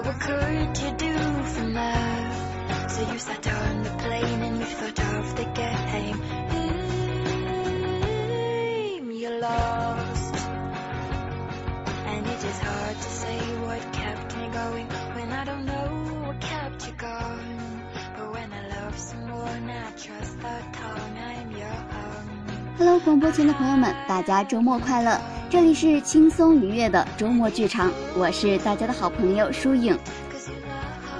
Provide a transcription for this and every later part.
But what could you do from there? So you sat on the plane and you thought of the game. You're lost. And it is hard to say what kept me going when I don't know what kept you going. But when I love someone, I trust the tongue I'm your own. Hello，广播前的朋友们，大家周末快乐！ 这里是轻松愉悦的周末剧场，我是大家的好朋友舒影。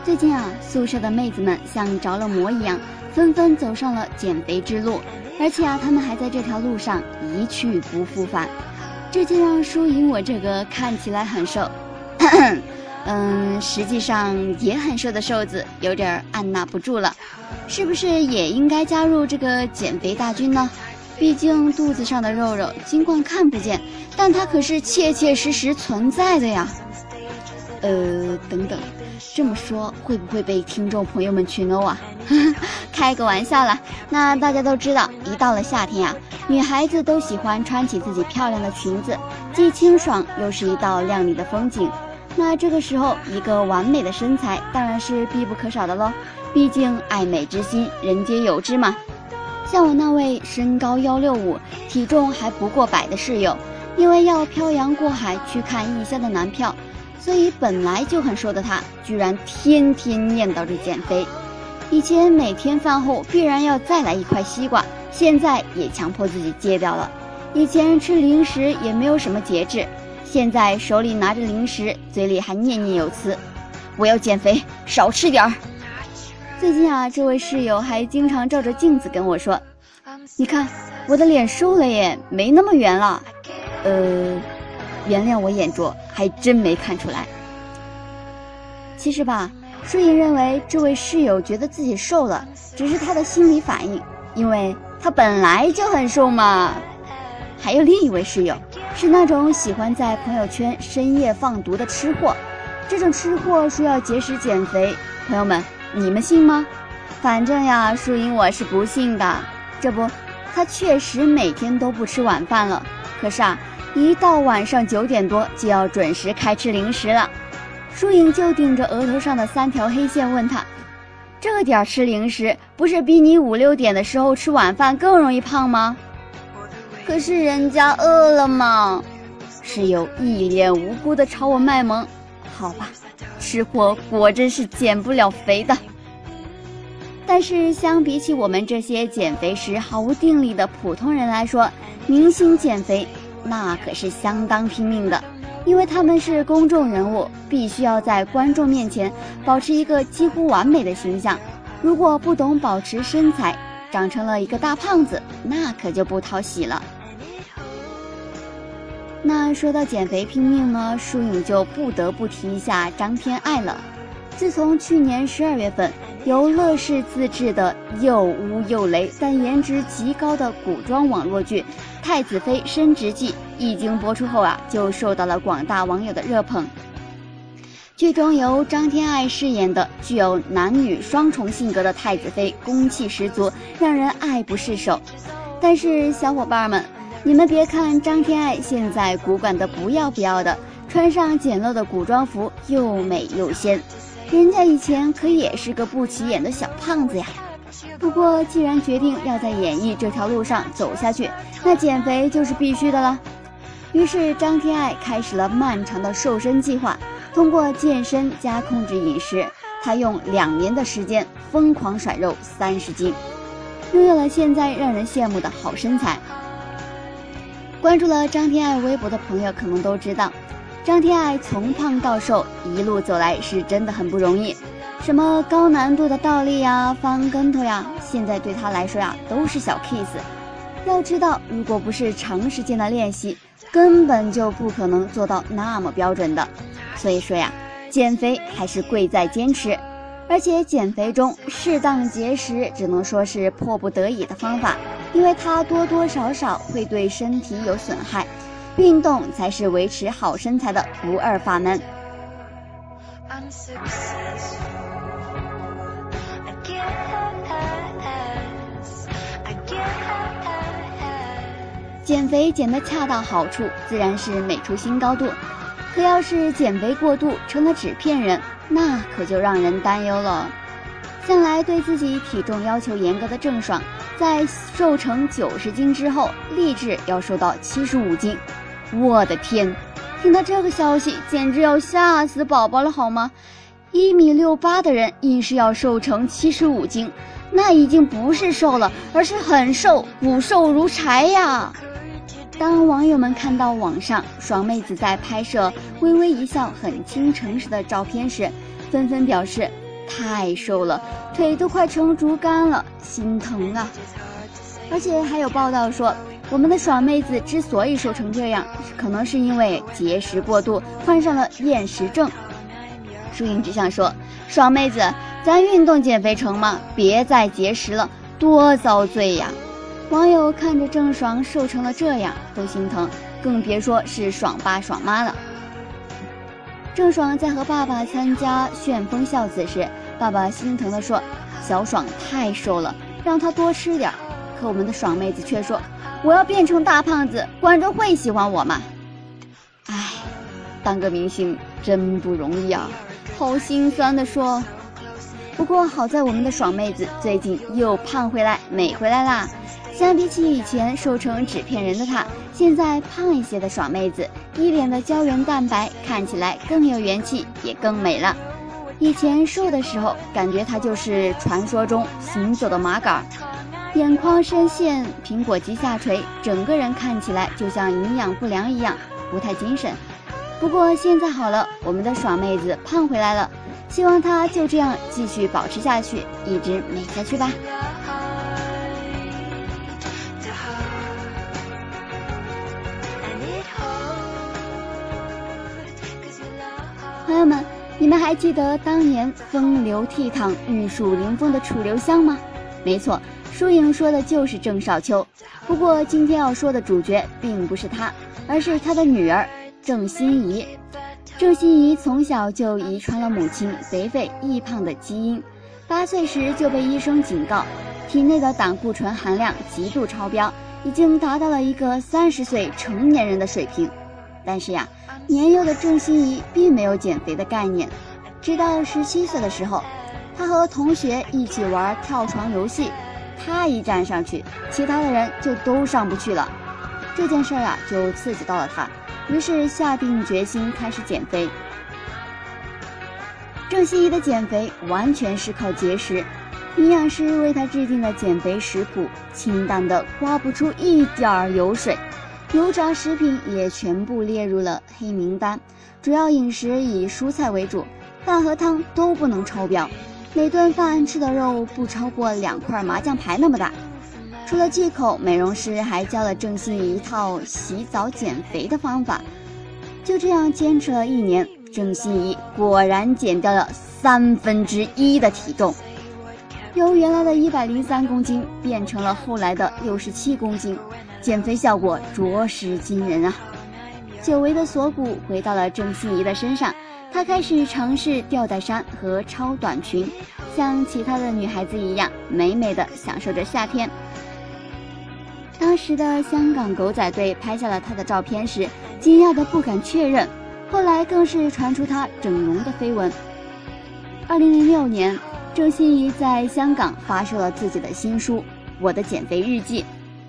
最近啊，宿舍的妹子们像着了魔一样，纷纷走上了减肥之路，而且啊，她们还在这条路上一去不复返。这就让舒影我这个看起来很瘦，嗯，实际上也很瘦的瘦子有点按捺不住了，是不是也应该加入这个减肥大军呢？毕竟肚子上的肉肉尽管看不见，但它可是切切实实存在的呀。呃，等等，这么说会不会被听众朋友们群殴啊？开个玩笑啦。那大家都知道，一到了夏天啊，女孩子都喜欢穿起自己漂亮的裙子，既清爽又是一道亮丽的风景。那这个时候，一个完美的身材当然是必不可少的喽。毕竟爱美之心，人皆有之嘛。像我那位身高幺六五、体重还不过百的室友，因为要漂洋过海去看异乡的男票，所以本来就很瘦的他，居然天天念叨着减肥。以前每天饭后必然要再来一块西瓜，现在也强迫自己戒掉了。以前吃零食也没有什么节制，现在手里拿着零食，嘴里还念念有词：“我要减肥，少吃点儿。”最近啊，这位室友还经常照着镜子跟我说：“你看我的脸瘦了耶，没那么圆了。”呃，原谅我眼拙，还真没看出来。其实吧，舒颖认为这位室友觉得自己瘦了，只是他的心理反应，因为他本来就很瘦嘛。还有另一位室友，是那种喜欢在朋友圈深夜放毒的吃货，这种吃货说要节食减肥，朋友们。你们信吗？反正呀，树影我是不信的。这不，他确实每天都不吃晚饭了。可是啊，一到晚上九点多就要准时开吃零食了。树影就顶着额头上的三条黑线问他：“这个点吃零食，不是比你五六点的时候吃晚饭更容易胖吗？”可是人家饿了嘛。室友一脸无辜的朝我卖萌。好吧。吃货果真是减不了肥的，但是相比起我们这些减肥时毫无定力的普通人来说，明星减肥那可是相当拼命的，因为他们是公众人物，必须要在观众面前保持一个几乎完美的形象。如果不懂保持身材，长成了一个大胖子，那可就不讨喜了。那说到减肥拼命呢，舒颖就不得不提一下张天爱了。自从去年十二月份由乐视自制的又污又雷但颜值极高的古装网络剧《太子妃升职记》一经播出后啊，就受到了广大网友的热捧。剧中由张天爱饰演的具有男女双重性格的太子妃，攻气十足，让人爱不释手。但是小伙伴们。你们别看张天爱现在古板的不要不要的，穿上简陋的古装服又美又仙，人家以前可也是个不起眼的小胖子呀。不过既然决定要在演艺这条路上走下去，那减肥就是必须的了。于是张天爱开始了漫长的瘦身计划，通过健身加控制饮食，她用两年的时间疯狂甩肉三十斤，拥有了现在让人羡慕的好身材。关注了张天爱微博的朋友可能都知道，张天爱从胖到瘦一路走来是真的很不容易，什么高难度的倒立呀、翻跟头呀，现在对她来说呀都是小 case。要知道，如果不是长时间的练习，根本就不可能做到那么标准的。所以说呀，减肥还是贵在坚持，而且减肥中适当节食只能说是迫不得已的方法。因为它多多少少会对身体有损害，运动才是维持好身材的不二法门。减肥减得恰到好处，自然是美出新高度。可要是减肥过度成了纸片人，那可就让人担忧了。向来对自己体重要求严格的郑爽，在瘦成九十斤之后，立志要瘦到七十五斤。我的天，听到这个消息，简直要吓死宝宝了，好吗？一米六八的人硬是要瘦成七十五斤，那已经不是瘦了，而是很瘦，骨瘦如柴呀！当网友们看到网上爽妹子在拍摄微微一笑、很倾城时的照片时，纷纷表示。太瘦了，腿都快成竹竿了，心疼啊！而且还有报道说，我们的爽妹子之所以瘦成这样，可能是因为节食过度，患上了厌食症。舒颖只想说，爽妹子，咱运动减肥成吗？别再节食了，多遭罪呀！网友看着郑爽瘦成了这样，都心疼，更别说是爽爸爽妈了。郑爽在和爸爸参加旋风孝子时，爸爸心疼地说：“小爽太瘦了，让她多吃点。”可我们的爽妹子却说：“我要变成大胖子，观众会喜欢我吗？”唉，当个明星真不容易啊，好心酸的说。不过好在我们的爽妹子最近又胖回来、美回来啦。相比起以前瘦成纸片人的她，现在胖一些的爽妹子，一脸的胶原蛋白，看起来更有元气，也更美了。以前瘦的时候，感觉她就是传说中行走的麻杆，眼眶深陷，苹果肌下垂，整个人看起来就像营养不良一样，不太精神。不过现在好了，我们的爽妹子胖回来了，希望她就这样继续保持下去，一直美下去吧。朋友们，你们还记得当年风流倜傥、玉树临风的楚留香吗？没错，疏影说的就是郑少秋。不过今天要说的主角并不是他，而是他的女儿郑欣宜。郑欣宜从小就遗传了母亲肥肥易胖的基因，八岁时就被医生警告，体内的胆固醇含量极度超标，已经达到了一个三十岁成年人的水平。但是呀。年幼的郑欣宜并没有减肥的概念，直到十七岁的时候，他和同学一起玩跳床游戏，他一站上去，其他的人就都上不去了。这件事啊，就刺激到了他，于是下定决心开始减肥。郑欣宜的减肥完全是靠节食，营养师为她制定的减肥食谱清淡的刮不出一点儿油水。油炸食品也全部列入了黑名单，主要饮食以蔬菜为主，饭和汤都不能超标，每顿饭吃的肉不超过两块麻将牌那么大。除了忌口，美容师还教了郑欣宜一套洗澡减肥的方法。就这样坚持了一年，郑欣宜果然减掉了三分之一的体重，由原来的一百零三公斤变成了后来的六十七公斤。减肥效果着实惊人啊！久违的锁骨回到了郑欣宜的身上，她开始尝试吊带衫和超短裙，像其他的女孩子一样，美美的享受着夏天。当时的香港狗仔队拍下了她的照片时，惊讶的不敢确认，后来更是传出她整容的绯闻。二零零六年，郑欣宜在香港发售了自己的新书《我的减肥日记》。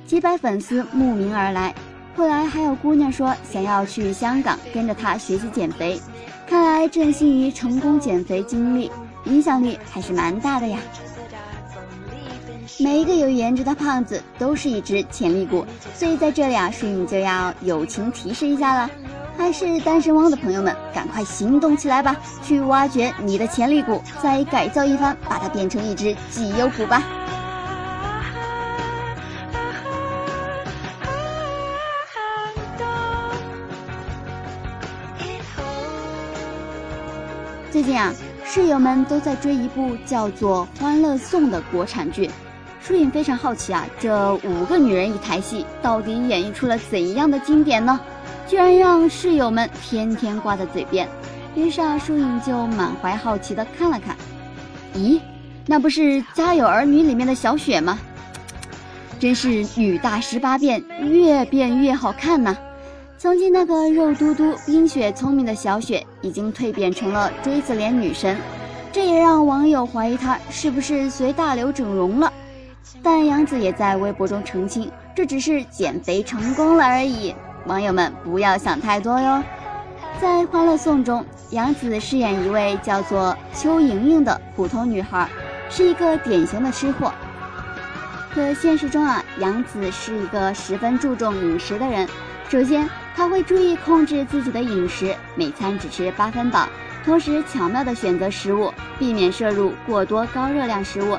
几百粉丝慕名而来，后来还有姑娘说想要去香港跟着她学习减肥。看来郑欣宜成功减肥经历影响力还是蛮大的呀。每一个有颜值的胖子都是一只潜力股，所以在这里啊，摄影就要友情提示一下了，还是单身汪的朋友们，赶快行动起来吧，去挖掘你的潜力股，再改造一番，把它变成一只绩优股吧。最近啊，室友们都在追一部叫做《欢乐颂》的国产剧，疏影非常好奇啊，这五个女人一台戏到底演绎出了怎样的经典呢？居然让室友们天天挂在嘴边。于是啊，疏影就满怀好奇的看了看，咦，那不是《家有儿女》里面的小雪吗？真是女大十八变，越变越好看呐！曾经那个肉嘟嘟、冰雪聪明的小雪，已经蜕变成了锥子脸女神，这也让网友怀疑她是不是随大流整容了。但杨紫也在微博中澄清，这只是减肥成功了而已，网友们不要想太多哟。在《欢乐颂》中，杨紫饰演一位叫做邱莹莹的普通女孩，是一个典型的吃货。可现实中啊，杨紫是一个十分注重饮食的人。首先，她会注意控制自己的饮食，每餐只吃八分饱，同时巧妙地选择食物，避免摄入过多高热量食物。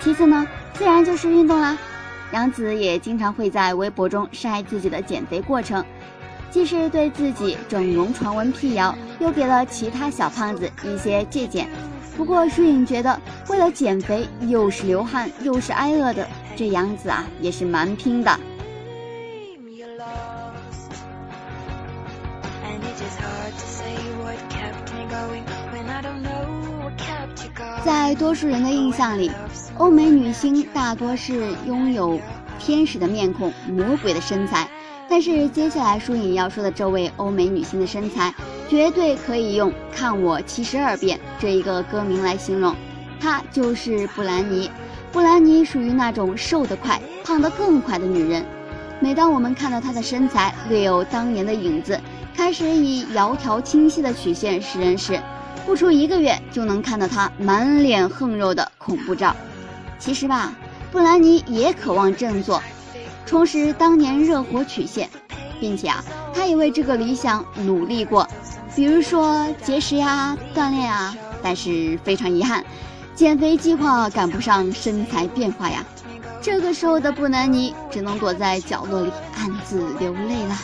其次呢，自然就是运动啦。杨紫也经常会在微博中晒自己的减肥过程。既是对自己整容传闻辟谣，又给了其他小胖子一些借鉴。不过舒颖觉得，为了减肥，又是流汗又是挨饿的，这杨子啊也是蛮拼的。在多数人的印象里，欧美女星大多是拥有天使的面孔、魔鬼的身材。但是接下来，舒颖要说的这位欧美女星的身材，绝对可以用“看我七十二变”这一个歌名来形容。她就是布兰妮。布兰妮属于那种瘦得快、胖得更快的女人。每当我们看到她的身材略有当年的影子，开始以窈窕清晰的曲线示人时，不出一个月就能看到他满脸横肉的恐怖照。其实吧，布兰妮也渴望振作。重拾当年热火曲线，并且啊，他也为这个理想努力过，比如说节食呀、锻炼啊。但是非常遗憾，减肥计划赶不上身材变化呀。这个时候的布兰妮只能躲在角落里暗自流泪了。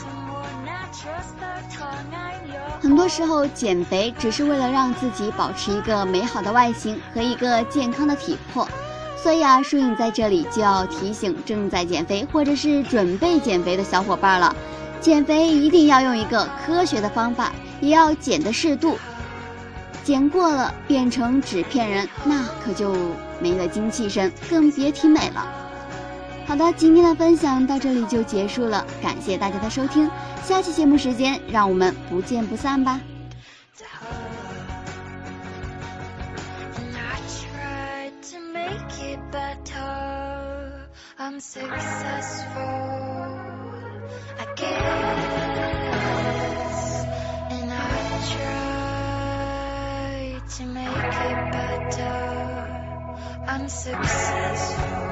很多时候，减肥只是为了让自己保持一个美好的外形和一个健康的体魄。所以啊，舒颖在这里就要提醒正在减肥或者是准备减肥的小伙伴了，减肥一定要用一个科学的方法，也要减的适度，减过了变成纸片人，那可就没了精气神，更别提美了。好的，今天的分享到这里就结束了，感谢大家的收听，下期节目时间让我们不见不散吧。I'm successful, I guess, and I try to make it better. I'm successful.